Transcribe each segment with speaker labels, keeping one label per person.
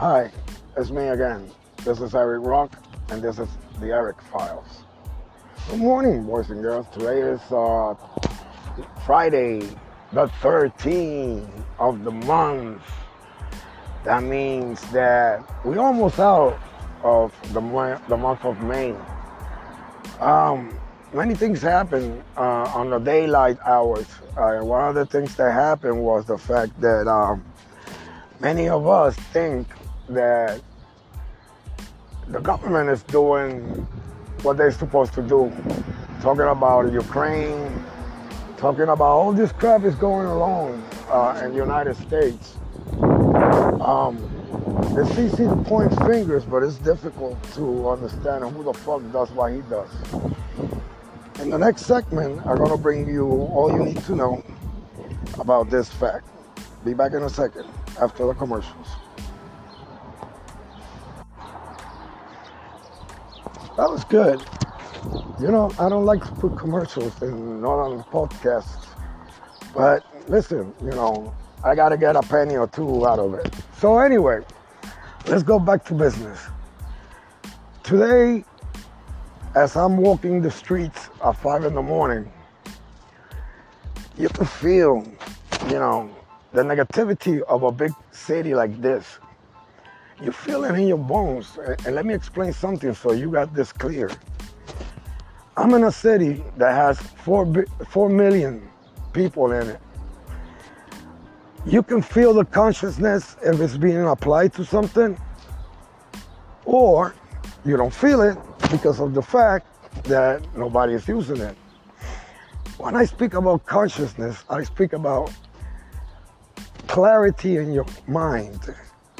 Speaker 1: Hi, it's me again. This is Eric Rock, and this is the Eric Files. Good morning, boys and girls. Today is uh, Friday, the 13th of the month. That means that we're almost out of the, mo- the month of May. Um, many things happen uh, on the daylight hours. Uh, one of the things that happened was the fact that um, many of us think that the government is doing what they're supposed to do. Talking about Ukraine, talking about all this crap is going along uh, in the United States. Um, it's easy to point fingers, but it's difficult to understand who the fuck does what he does. In the next segment, I'm gonna bring you all you need to know about this fact. Be back in a second after the commercials. That was good. You know, I don't like to put commercials in not on the podcasts, but listen, you know, I gotta get a penny or two out of it. So anyway, let's go back to business. Today, as I'm walking the streets at five in the morning, you can feel, you know, the negativity of a big city like this. You feel it in your bones. Eh, and let me explain something so you got this clear. I'm in a city that has four, four million people in it. You can feel the consciousness if it's being applied to something, or you don't feel it because of the fact that nobody is using it. When I speak about consciousness, I speak about clarity in your mind.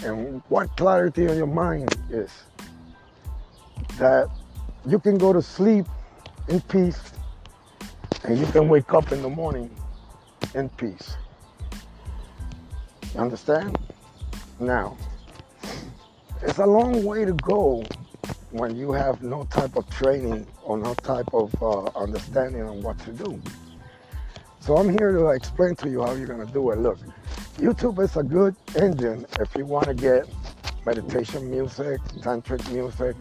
Speaker 1: And what clarity on your mind is that you can go to sleep in peace and you can wake up in the morning in peace. You understand? Now, it's a long way to go when you have no type of training or no type of uh, understanding on what to do. So I'm here to explain to you how you're gonna do it. Look, YouTube is a good engine if you want to get meditation music, tantric music,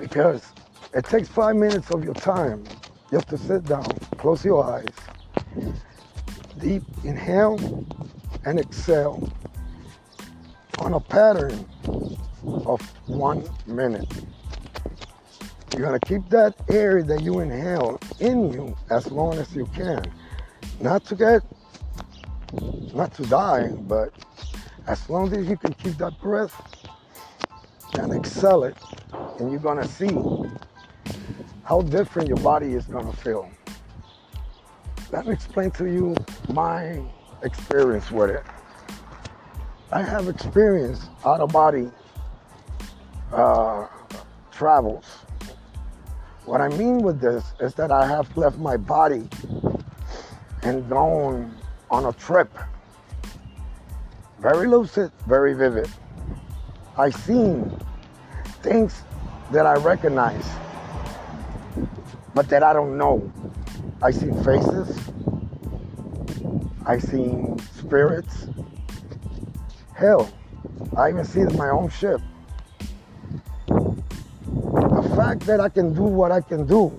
Speaker 1: because it takes five minutes of your time just to sit down, close your eyes, deep inhale and exhale on a pattern of one minute. You're gonna keep that air that you inhale in you as long as you can. Not to get not to die, but as long as you can keep that breath and excel it, and you're gonna see how different your body is gonna feel. Let me explain to you my experience with it. I have experienced out of body uh, travels. What I mean with this is that I have left my body and gone on a trip. Very lucid, very vivid. I seen things that I recognize, but that I don't know. I seen faces. I seen spirits. Hell, I even seen my own ship. The fact that I can do what I can do,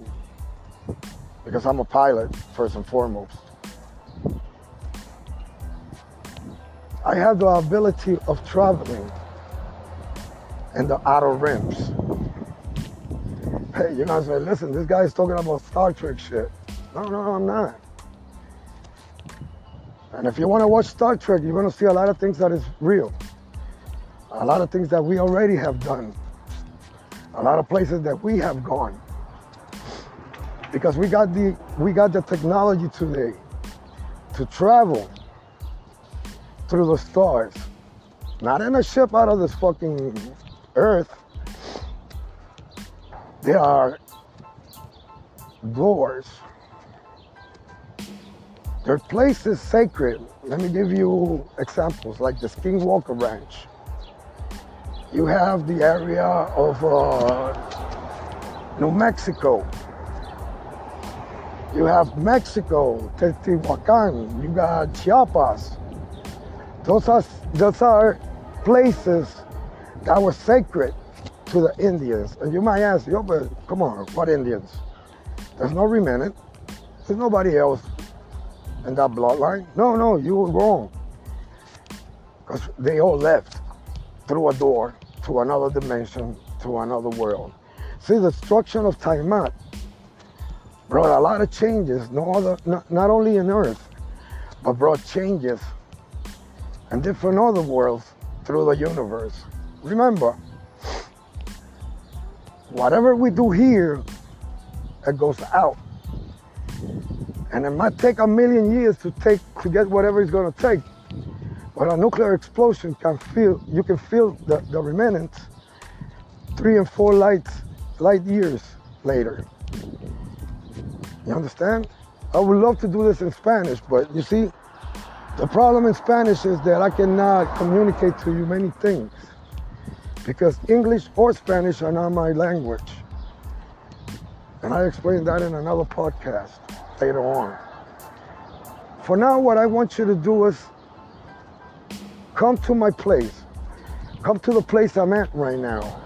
Speaker 1: because I'm a pilot first and foremost, I have the ability of traveling in the outer rims. Hey, you're not saying, listen, this guy's talking about Star Trek shit. No, no, no, I'm not. And if you want to watch Star Trek, you're going to see a lot of things that is real. A lot of things that we already have done. A lot of places that we have gone. Because we got the we got the technology today to travel through the stars. Not in a ship out of this fucking earth. There are doors. There are places sacred. Let me give you examples like the Skinwalker Ranch. You have the area of uh, New Mexico. You have Mexico, Teotihuacan. You got Chiapas. Those are, those are places that was sacred to the Indians. And you might ask, yo, but come on, what Indians? There's no remnant. There's nobody else in that bloodline. No, no, you were wrong. Because they all left through a door to another dimension, to another world. See, the destruction of Tiamat brought a lot of changes, no other, not, not only in Earth, but brought changes in different other worlds through the universe. Remember, whatever we do here, it goes out. And it might take a million years to take to get whatever it's gonna take. But a nuclear explosion can feel you can feel the, the remnants three and four light light years later. You understand? I would love to do this in Spanish, but you see, the problem in Spanish is that I cannot communicate to you many things because English or Spanish are not my language. And I explained that in another podcast later on. For now, what I want you to do is come to my place. Come to the place I'm at right now.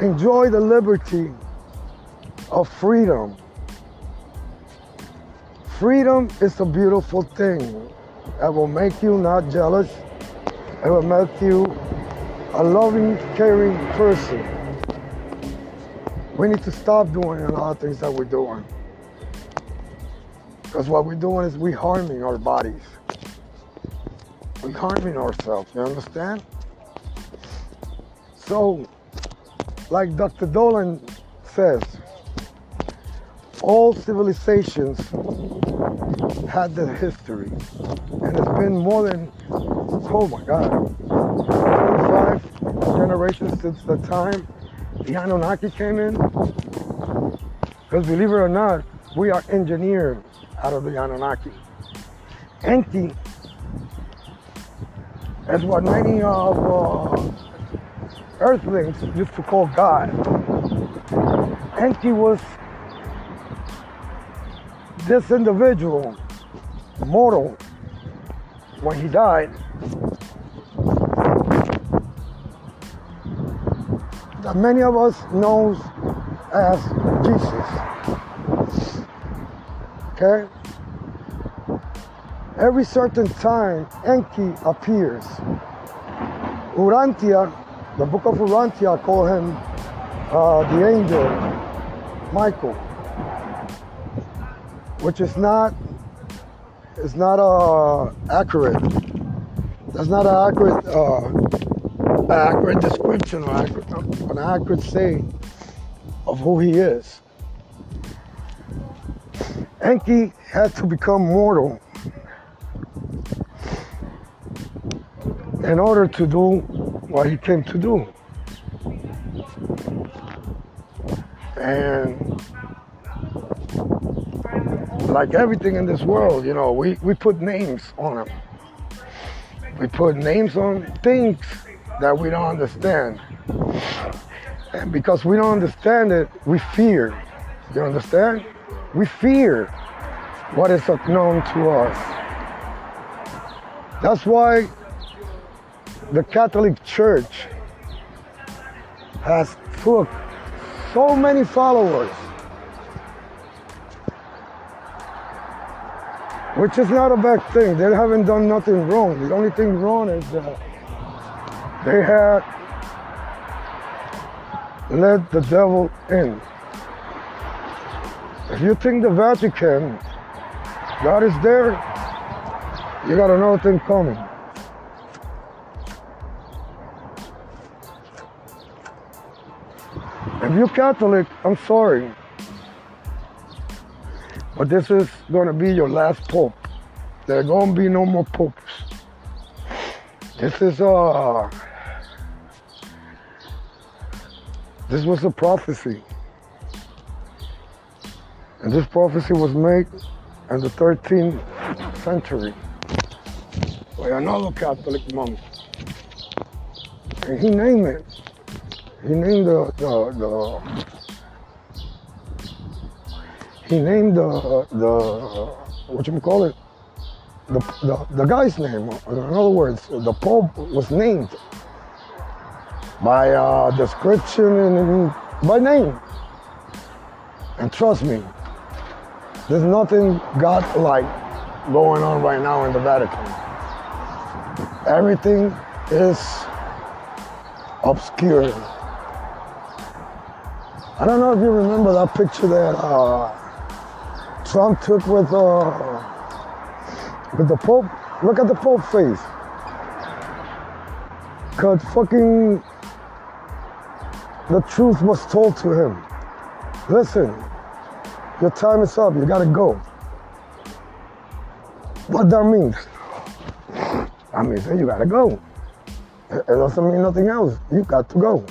Speaker 1: Enjoy the liberty of freedom. Freedom is a beautiful thing. It will make you not jealous. It will make you a loving, caring person. We need to stop doing a lot of things that we're doing. Because what we're doing is we're harming our bodies. We're harming ourselves, you understand? So, like Dr. Dolan says, all civilizations had their history. And it's been more than, oh my God, 25 generations since the time the Anunnaki came in. Because believe it or not, we are engineered out of the Anunnaki. Enki is what many of uh, earthlings used to call God. Enki was this individual, mortal, when he died, that many of us knows as Jesus. Okay? Every certain time, Enki appears. Urantia, the book of Urantia, call him uh, the angel Michael, which is not is not uh, accurate. That's not an accurate uh, accurate description or accurate, an accurate saying of who he is. Enki had to become mortal in order to do what he came to do. And like everything in this world, you know, we, we put names on them. We put names on things that we don't understand. And because we don't understand it, we fear. You understand? We fear what is unknown to us. That's why the Catholic Church has took so many followers, which is not a bad thing. They haven't done nothing wrong. The only thing wrong is that they had let the devil in. If you think the Vatican, God is there, you got another thing coming. If you're Catholic, I'm sorry. But this is going to be your last pope. There are going to be no more popes. This is uh this was a prophecy. And this prophecy was made in the 13th century by another Catholic monk. And he named it he named the, the, the he named the the what you call it the, the the guy's name. In other words, the Pope was named by uh, description and by name. And trust me, there's nothing God-like going on right now in the Vatican. Everything is obscure. I don't know if you remember that picture that uh, Trump took with uh, with the Pope. Look at the Pope face. Cause fucking the truth was told to him. Listen, your time is up. You gotta go. What that means? I mean, you gotta go. It doesn't mean nothing else. You got to go.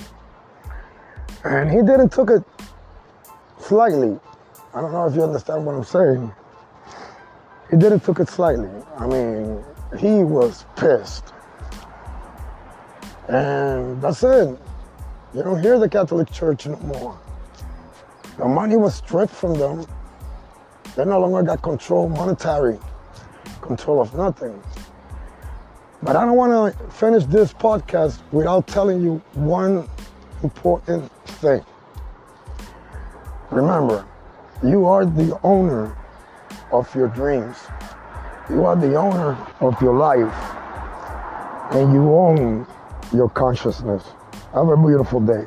Speaker 1: And he didn't took it slightly. I don't know if you understand what I'm saying. He didn't took it slightly. I mean, he was pissed. And that's it. You don't hear the Catholic Church no more. The money was stripped from them. They no longer got control, monetary control of nothing. But I don't want to finish this podcast without telling you one important thing. Remember, you are the owner of your dreams. You are the owner of your life. And you own your consciousness. Have a beautiful day.